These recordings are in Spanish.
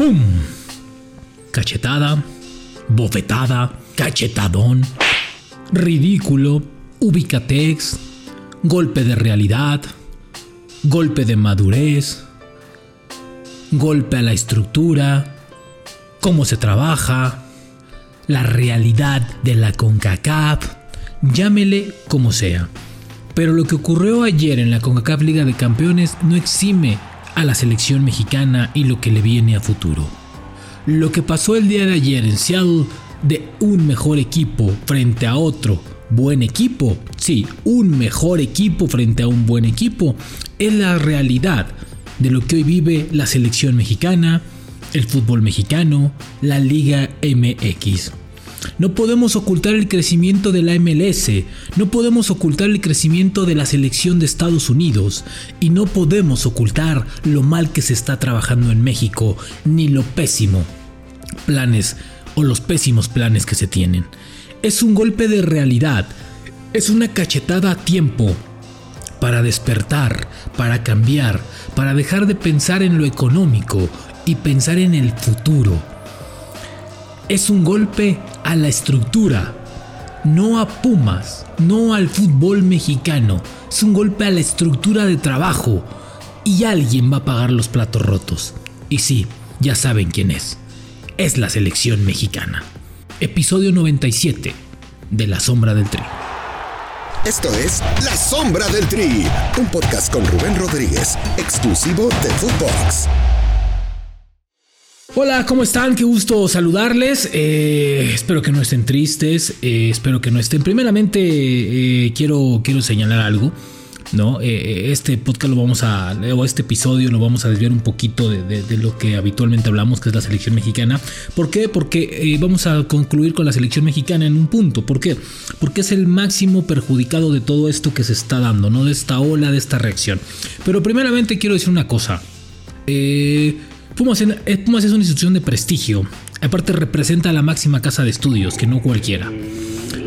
¡Pum! Cachetada, bofetada, cachetadón, ridículo, ubicatex, golpe de realidad, golpe de madurez, golpe a la estructura, cómo se trabaja, la realidad de la CONCACAF, llámele como sea. Pero lo que ocurrió ayer en la CONCACAF Liga de Campeones no exime a la selección mexicana y lo que le viene a futuro. Lo que pasó el día de ayer en Seattle de un mejor equipo frente a otro buen equipo, sí, un mejor equipo frente a un buen equipo, es la realidad de lo que hoy vive la selección mexicana, el fútbol mexicano, la Liga MX. No podemos ocultar el crecimiento de la MLS, no podemos ocultar el crecimiento de la selección de Estados Unidos y no podemos ocultar lo mal que se está trabajando en México, ni lo pésimo planes o los pésimos planes que se tienen. Es un golpe de realidad, es una cachetada a tiempo para despertar, para cambiar, para dejar de pensar en lo económico y pensar en el futuro. Es un golpe a la estructura, no a Pumas, no al fútbol mexicano, es un golpe a la estructura de trabajo y alguien va a pagar los platos rotos. Y sí, ya saben quién es. Es la selección mexicana. Episodio 97 de La Sombra del Tri. Esto es La Sombra del Tri, un podcast con Rubén Rodríguez, exclusivo de Footbox. Hola, ¿cómo están? Qué gusto saludarles. Eh, espero que no estén tristes. eh, espero que no estén. Primeramente, eh, quiero, quiero señalar algo. ¿no? Este podcast lo vamos a, o este episodio lo vamos a desviar un poquito de, lo que habitualmente hablamos, que es la selección mexicana. ¿Por qué? Porque vamos a concluir con la selección mexicana en un punto. ¿Por qué? Porque es el máximo perjudicado de todo esto que se está dando, ¿no? De esta ola, de esta reacción. Pero primeramente quiero decir una cosa. Eh, Eh, Pumas es una institución de prestigio. Aparte representa a la máxima casa de estudios, que no cualquiera.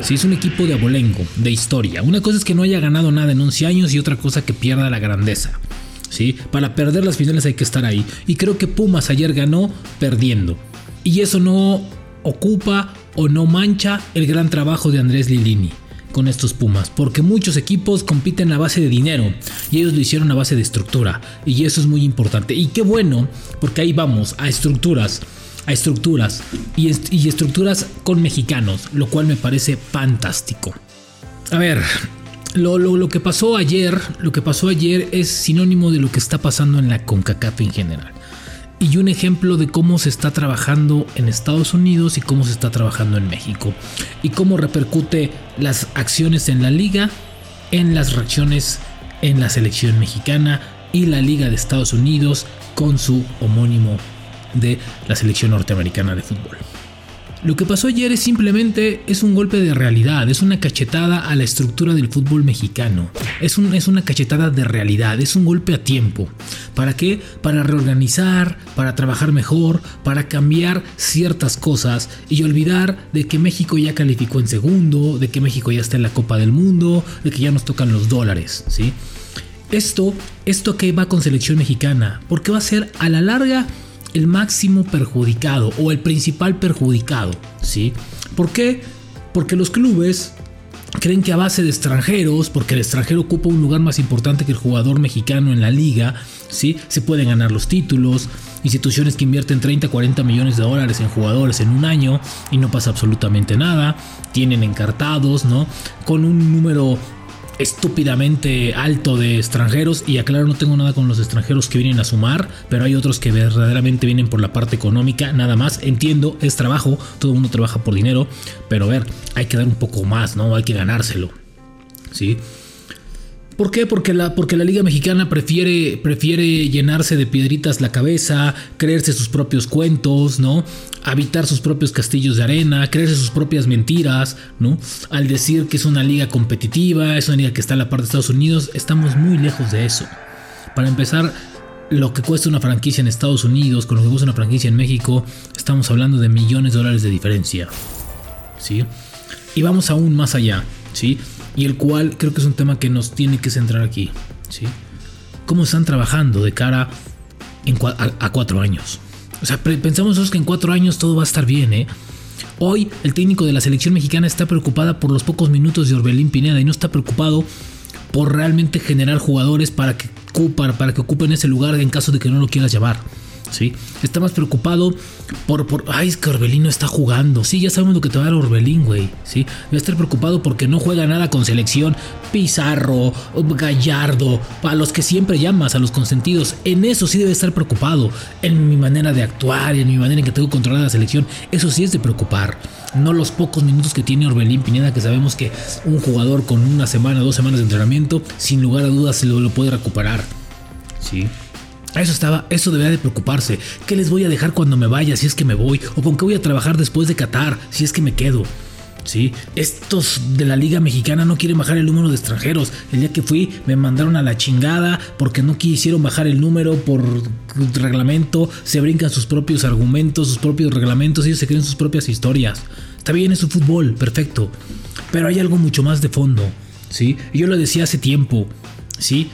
Sí, es un equipo de abolengo, de historia. Una cosa es que no haya ganado nada en 11 años y otra cosa que pierda la grandeza. ¿Sí? Para perder las finales hay que estar ahí. Y creo que Pumas ayer ganó perdiendo. Y eso no ocupa o no mancha el gran trabajo de Andrés Lilini con estos Pumas, porque muchos equipos compiten a base de dinero y ellos lo hicieron a base de estructura y eso es muy importante. Y qué bueno, porque ahí vamos a estructuras a estructuras y, est- y estructuras con mexicanos, lo cual me parece fantástico. A ver, lo, lo- lo que pasó ayer, lo que pasó ayer es sinónimo de lo que está pasando en la CONCACAF en general. Y un ejemplo de cómo se está trabajando en Estados Unidos y cómo se está trabajando en México. Y cómo repercute las acciones en la liga, en las reacciones en la selección mexicana y la liga de Estados Unidos con su homónimo de la selección norteamericana de fútbol. Lo que pasó ayer es simplemente es un golpe de realidad, es una cachetada a la estructura del fútbol mexicano. Es, un- es una cachetada de realidad, es un golpe a tiempo. ¿Para qué? Para reorganizar, para trabajar mejor, para cambiar ciertas cosas y olvidar de que México ya calificó en segundo, de que México ya está en la Copa del Mundo, de que ya nos tocan los dólares, ¿sí? Esto, esto que va con selección mexicana, porque va a ser a la larga el máximo perjudicado o el principal perjudicado, ¿sí? ¿Por qué? Porque los clubes creen que a base de extranjeros, porque el extranjero ocupa un lugar más importante que el jugador mexicano en la liga, ¿sí? Se pueden ganar los títulos, instituciones que invierten 30, 40 millones de dólares en jugadores en un año y no pasa absolutamente nada, tienen encartados, ¿no? Con un número estúpidamente alto de extranjeros y aclaro no tengo nada con los extranjeros que vienen a sumar pero hay otros que verdaderamente vienen por la parte económica nada más. Entiendo es trabajo todo el mundo trabaja por dinero pero a ver hay que dar un poco más no hay que ganárselo sí ¿Por qué? Porque la, porque la Liga Mexicana prefiere, prefiere llenarse de piedritas la cabeza, creerse sus propios cuentos, ¿no? Habitar sus propios castillos de arena, creerse sus propias mentiras, ¿no? Al decir que es una liga competitiva, es una liga que está a la parte de Estados Unidos, estamos muy lejos de eso. Para empezar, lo que cuesta una franquicia en Estados Unidos con lo que cuesta una franquicia en México, estamos hablando de millones de dólares de diferencia. ¿sí? Y vamos aún más allá, ¿sí? Y el cual creo que es un tema que nos tiene que centrar aquí, ¿sí? ¿Cómo están trabajando de cara a, cuatro años? O sea, pensamos que en cuatro años todo va a estar bien, ¿eh? Hoy el técnico de la selección mexicana está preocupada por los pocos minutos de Orbelín Pineda y no está preocupado por realmente generar jugadores para que, para que ocupen ese lugar en caso de que no lo quieras llevar. ¿Sí? Está más preocupado por, por, ay, es que Orbelín no está jugando. Sí, ya sabemos lo que te va a dar Orbelín, güey, ¿sí? Debe estar preocupado porque no juega nada con selección. Pizarro, Gallardo, a los que siempre llamas, a los consentidos. En eso sí debe estar preocupado. En mi manera de actuar, en mi manera en que tengo controlada la selección. Eso sí es de preocupar. No los pocos minutos que tiene Orbelín Pineda, que sabemos que un jugador con una semana, dos semanas de entrenamiento, sin lugar a dudas se lo, lo puede recuperar. Sí. Eso estaba, eso debería de preocuparse. ¿Qué les voy a dejar cuando me vaya si es que me voy? ¿O con qué voy a trabajar después de Qatar si es que me quedo? Sí, estos de la Liga Mexicana no quieren bajar el número de extranjeros. El día que fui me mandaron a la chingada porque no quisieron bajar el número por reglamento. Se brincan sus propios argumentos, sus propios reglamentos, ellos se creen sus propias historias. Está bien, es su fútbol, perfecto. Pero hay algo mucho más de fondo. ¿sí? Yo lo decía hace tiempo. ¿sí?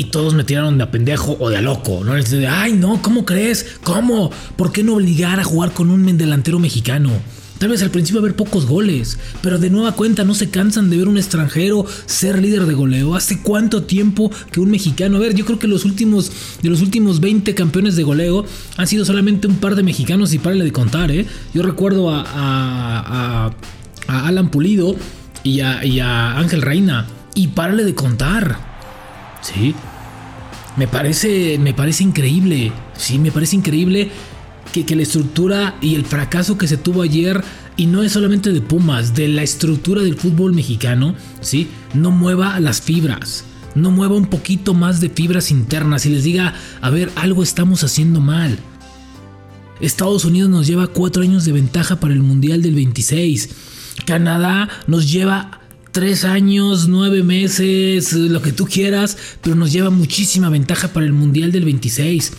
Y todos me tiraron de a pendejo o de a loco, ¿no? De, Ay, no, ¿cómo crees? ¿Cómo? ¿Por qué no obligar a jugar con un delantero mexicano? Tal vez al principio haber pocos goles, pero de nueva cuenta no se cansan de ver un extranjero ser líder de goleo. ¿Hace cuánto tiempo que un mexicano? A ver, yo creo que los últimos de los últimos 20 campeones de goleo han sido solamente un par de mexicanos y párale de contar, ¿eh? Yo recuerdo a, a, Alan Pulido y a, y a Ángel Reina y párale de contar. Sí, me parece, me parece increíble. Sí, me parece increíble que, que, la estructura y el fracaso que se tuvo ayer, y no es solamente de Pumas, de la estructura del fútbol mexicano, ¿sí? no mueva las fibras. No mueva un poquito más de fibras internas y les diga, a ver, algo estamos haciendo mal. Estados Unidos nos lleva cuatro años de ventaja para el Mundial del 26. Canadá nos lleva tres años, nueve meses, lo que tú quieras, pero nos lleva muchísima ventaja para el Mundial del 26.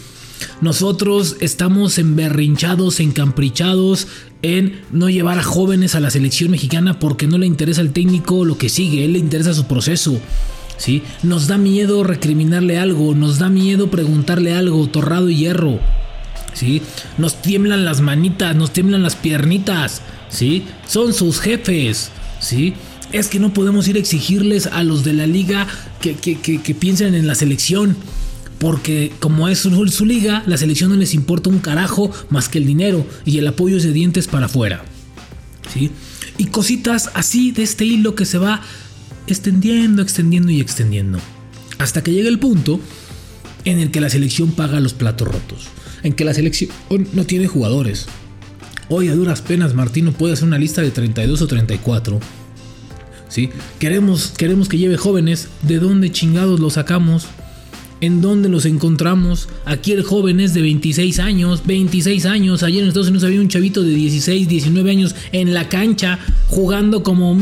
Nosotros estamos emberrinchados, encamprichados en no llevar a jóvenes a la selección mexicana porque no le interesa al técnico lo que sigue, él le interesa su proceso. ¿sí? Nos da miedo recriminarle algo, nos da miedo preguntarle algo, torrado y hierro. ¿sí? Nos tiemblan las manitas, nos tiemblan las piernitas. ¿sí? Son sus jefes. ¿sí? Es que no podemos ir a exigirles a los de la liga que, piensen en la selección. Porque como es su, liga, la selección no les importa un carajo más que el dinero y el apoyo de dientes para afuera. ¿Sí? Y cositas así de este hilo que se va extendiendo, extendiendo y extendiendo. Hasta que llega el punto en el que la selección paga los platos rotos. En que la selección no tiene jugadores. Hoy a duras penas Martino puede hacer una lista de 32 o 34 Queremos, queremos que lleve jóvenes. ¿De dónde chingados los sacamos? ¿En dónde los encontramos? Aquí el joven es de 26 años, 26 años. Ayer en Estados Unidos había un chavito de 16, 19 años en la cancha jugando como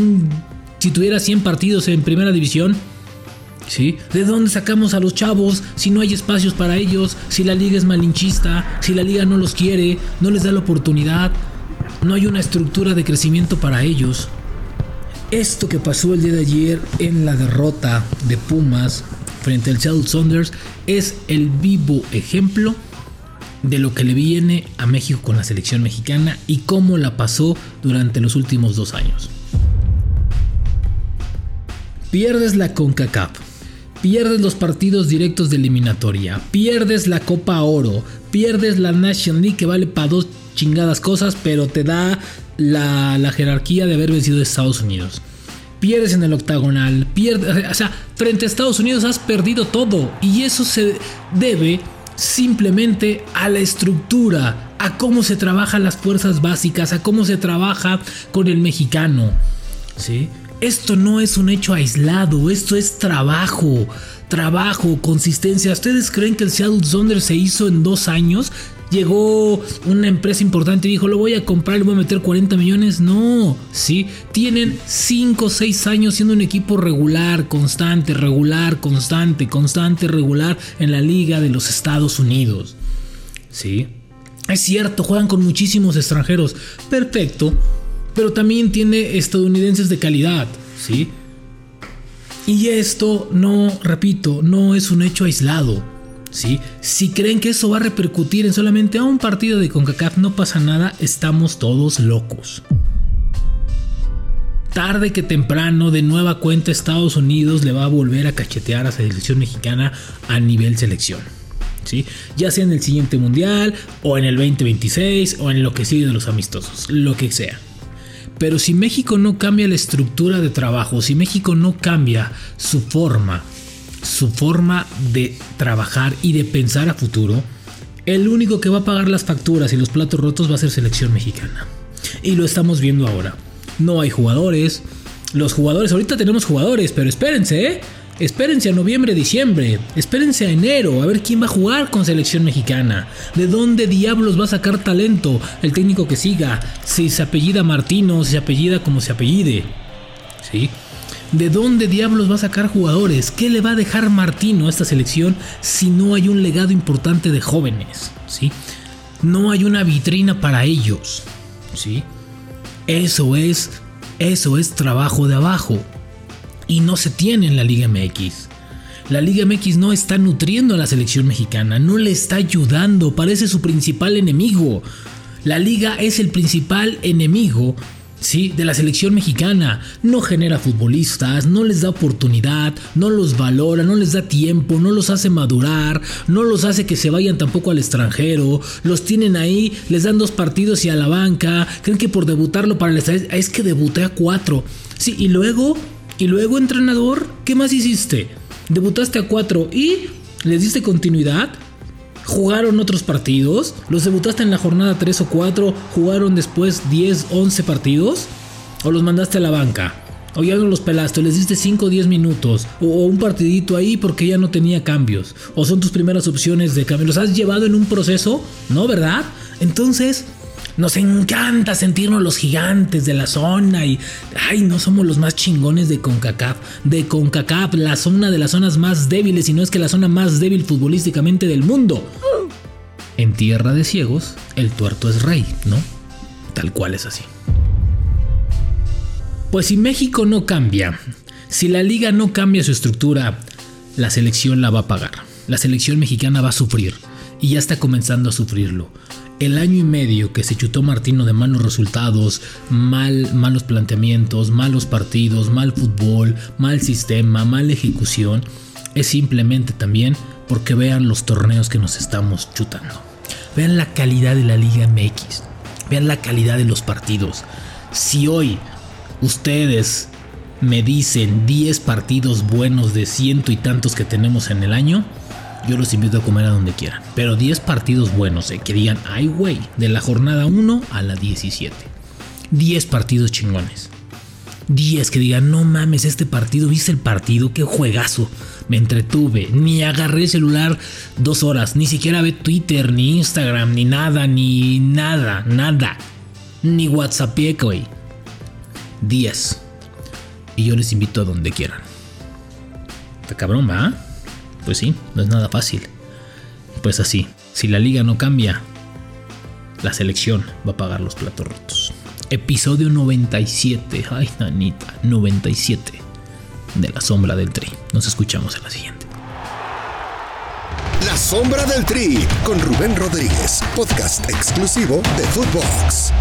si tuviera 100 partidos en primera división. ¿Sí? ¿De dónde sacamos a los chavos si no hay espacios para ellos? Si la liga es malinchista, si la liga no los quiere, no les da la oportunidad, no hay una estructura de crecimiento para ellos. Esto que pasó el día de ayer en la derrota de Pumas frente al Seattle Saunders es el vivo ejemplo de lo que le viene a México con la selección mexicana y cómo la pasó durante los últimos dos años. Pierdes la CONCACAF, pierdes los partidos directos de eliminatoria, pierdes la Copa Oro, pierdes la National League que vale para dos chingadas cosas, pero te da la, jerarquía de haber vencido a Estados Unidos. Pierdes en el octagonal, pierdes, o sea, frente a Estados Unidos has perdido todo y eso se debe simplemente a la estructura, a cómo se trabajan las fuerzas básicas, a cómo se trabaja con el mexicano. ¿sí? Esto no es un hecho aislado, esto es trabajo, trabajo, consistencia. ¿Ustedes creen que el Seattle Thunder se hizo en dos años? llegó una empresa importante y dijo, lo voy a comprar, le voy a meter 40 millones. No, sí, tienen 5 o 6 años siendo un equipo regular, constante, regular, constante, constante, regular en la liga de los Estados Unidos. Sí, es cierto, juegan con muchísimos extranjeros, perfecto, pero también tiene estadounidenses de calidad, ¿sí? Y esto no, repito, no es un hecho aislado. ¿sí? Si creen que eso va a repercutir en solamente a un partido de CONCACAF, no pasa nada, estamos todos locos. Tarde que temprano, de nueva cuenta, Estados Unidos le va a volver a cachetear a la selección mexicana a nivel selección. ¿Sí? Ya sea en el siguiente mundial, o en el 2026, o en lo que sigue de los amistosos, lo que sea. Pero si México no cambia la estructura de trabajo, si México no cambia su forma su forma de trabajar y de pensar a futuro, el único que va a pagar las facturas y los platos rotos va a ser selección mexicana. Y lo estamos viendo ahora. No hay jugadores. Los jugadores, ahorita tenemos jugadores, pero espérense, ¿eh? Espérense a noviembre, diciembre. Espérense a enero, a ver quién va a jugar con selección mexicana. ¿De dónde diablos va a sacar talento el técnico que siga? Si se apellida Martino, si se apellida como se apellide. ¿Sí? ¿De dónde diablos va a sacar jugadores? ¿Qué le va a dejar Martino a esta selección si no hay un legado importante de jóvenes? ¿Sí? No hay una vitrina para ellos. ¿Sí? Eso es eso es trabajo de abajo y no se tiene en la Liga MX. La Liga MX no está nutriendo a la selección mexicana, no le está ayudando, parece su principal enemigo. La liga es el principal enemigo ¿sí? de la selección mexicana. No genera futbolistas, no les da oportunidad, no los valora, no les da tiempo, no los hace madurar, no los hace que se vayan tampoco al extranjero, los tienen ahí, les dan dos partidos y a la banca, creen que por debutarlo para el estadio, es que debuté a cuatro. Sí, y luego, y luego entrenador, ¿qué más hiciste? Debutaste a cuatro y les diste continuidad. Jugaron otros partidos, los debutaste en la jornada 3 o 4, jugaron después 10, 11 partidos, o los mandaste a la banca, o ya no los pelaste, les diste 5 o 10 minutos, o, un partidito ahí porque ya no tenía cambios, o son tus primeras opciones de cambio, los has llevado en un proceso, ¿no? ¿Verdad? Entonces, nos encanta sentirnos los gigantes de la zona y, ay, no somos los más chingones de CONCACAF. De CONCACAF, la zona de las zonas más débiles y no es que la zona más débil futbolísticamente del mundo. En tierra de ciegos, el tuerto es rey, ¿no? Tal cual es así. Pues si México no cambia, si la liga no cambia su estructura, la selección la va a pagar. La selección mexicana va a sufrir y ya está comenzando a sufrirlo el año y medio que se chutó Martino de malos resultados, mal, malos planteamientos, malos partidos, mal fútbol, mal sistema, mala ejecución, es simplemente también porque vean los torneos que nos estamos chutando. Vean la calidad de la Liga MX. Vean la calidad de los partidos. Si hoy ustedes me dicen 10 partidos buenos de ciento y tantos que tenemos en el año, yo los invito a comer a donde quieran. Pero 10 partidos buenos, eh, que digan, ay güey, de la jornada 1 a la 17. 10 partidos chingones. 10 que digan, no mames, este partido, viste el partido, qué juegazo. Me entretuve, ni agarré el celular dos horas, ni siquiera ve Twitter, ni Instagram, ni nada, ni nada, nada. Ni WhatsApp, güey. 10. Y yo les invito a donde quieran. Está cabrón, ¿va? Pues sí, no es nada fácil. Pues así, si la liga no cambia, la selección va a pagar los platos rotos. Episodio 97, ay nanita, 97 de La Sombra del Tri. Nos escuchamos en la siguiente. La Sombra del Tri con Rubén Rodríguez, podcast exclusivo de Footbox.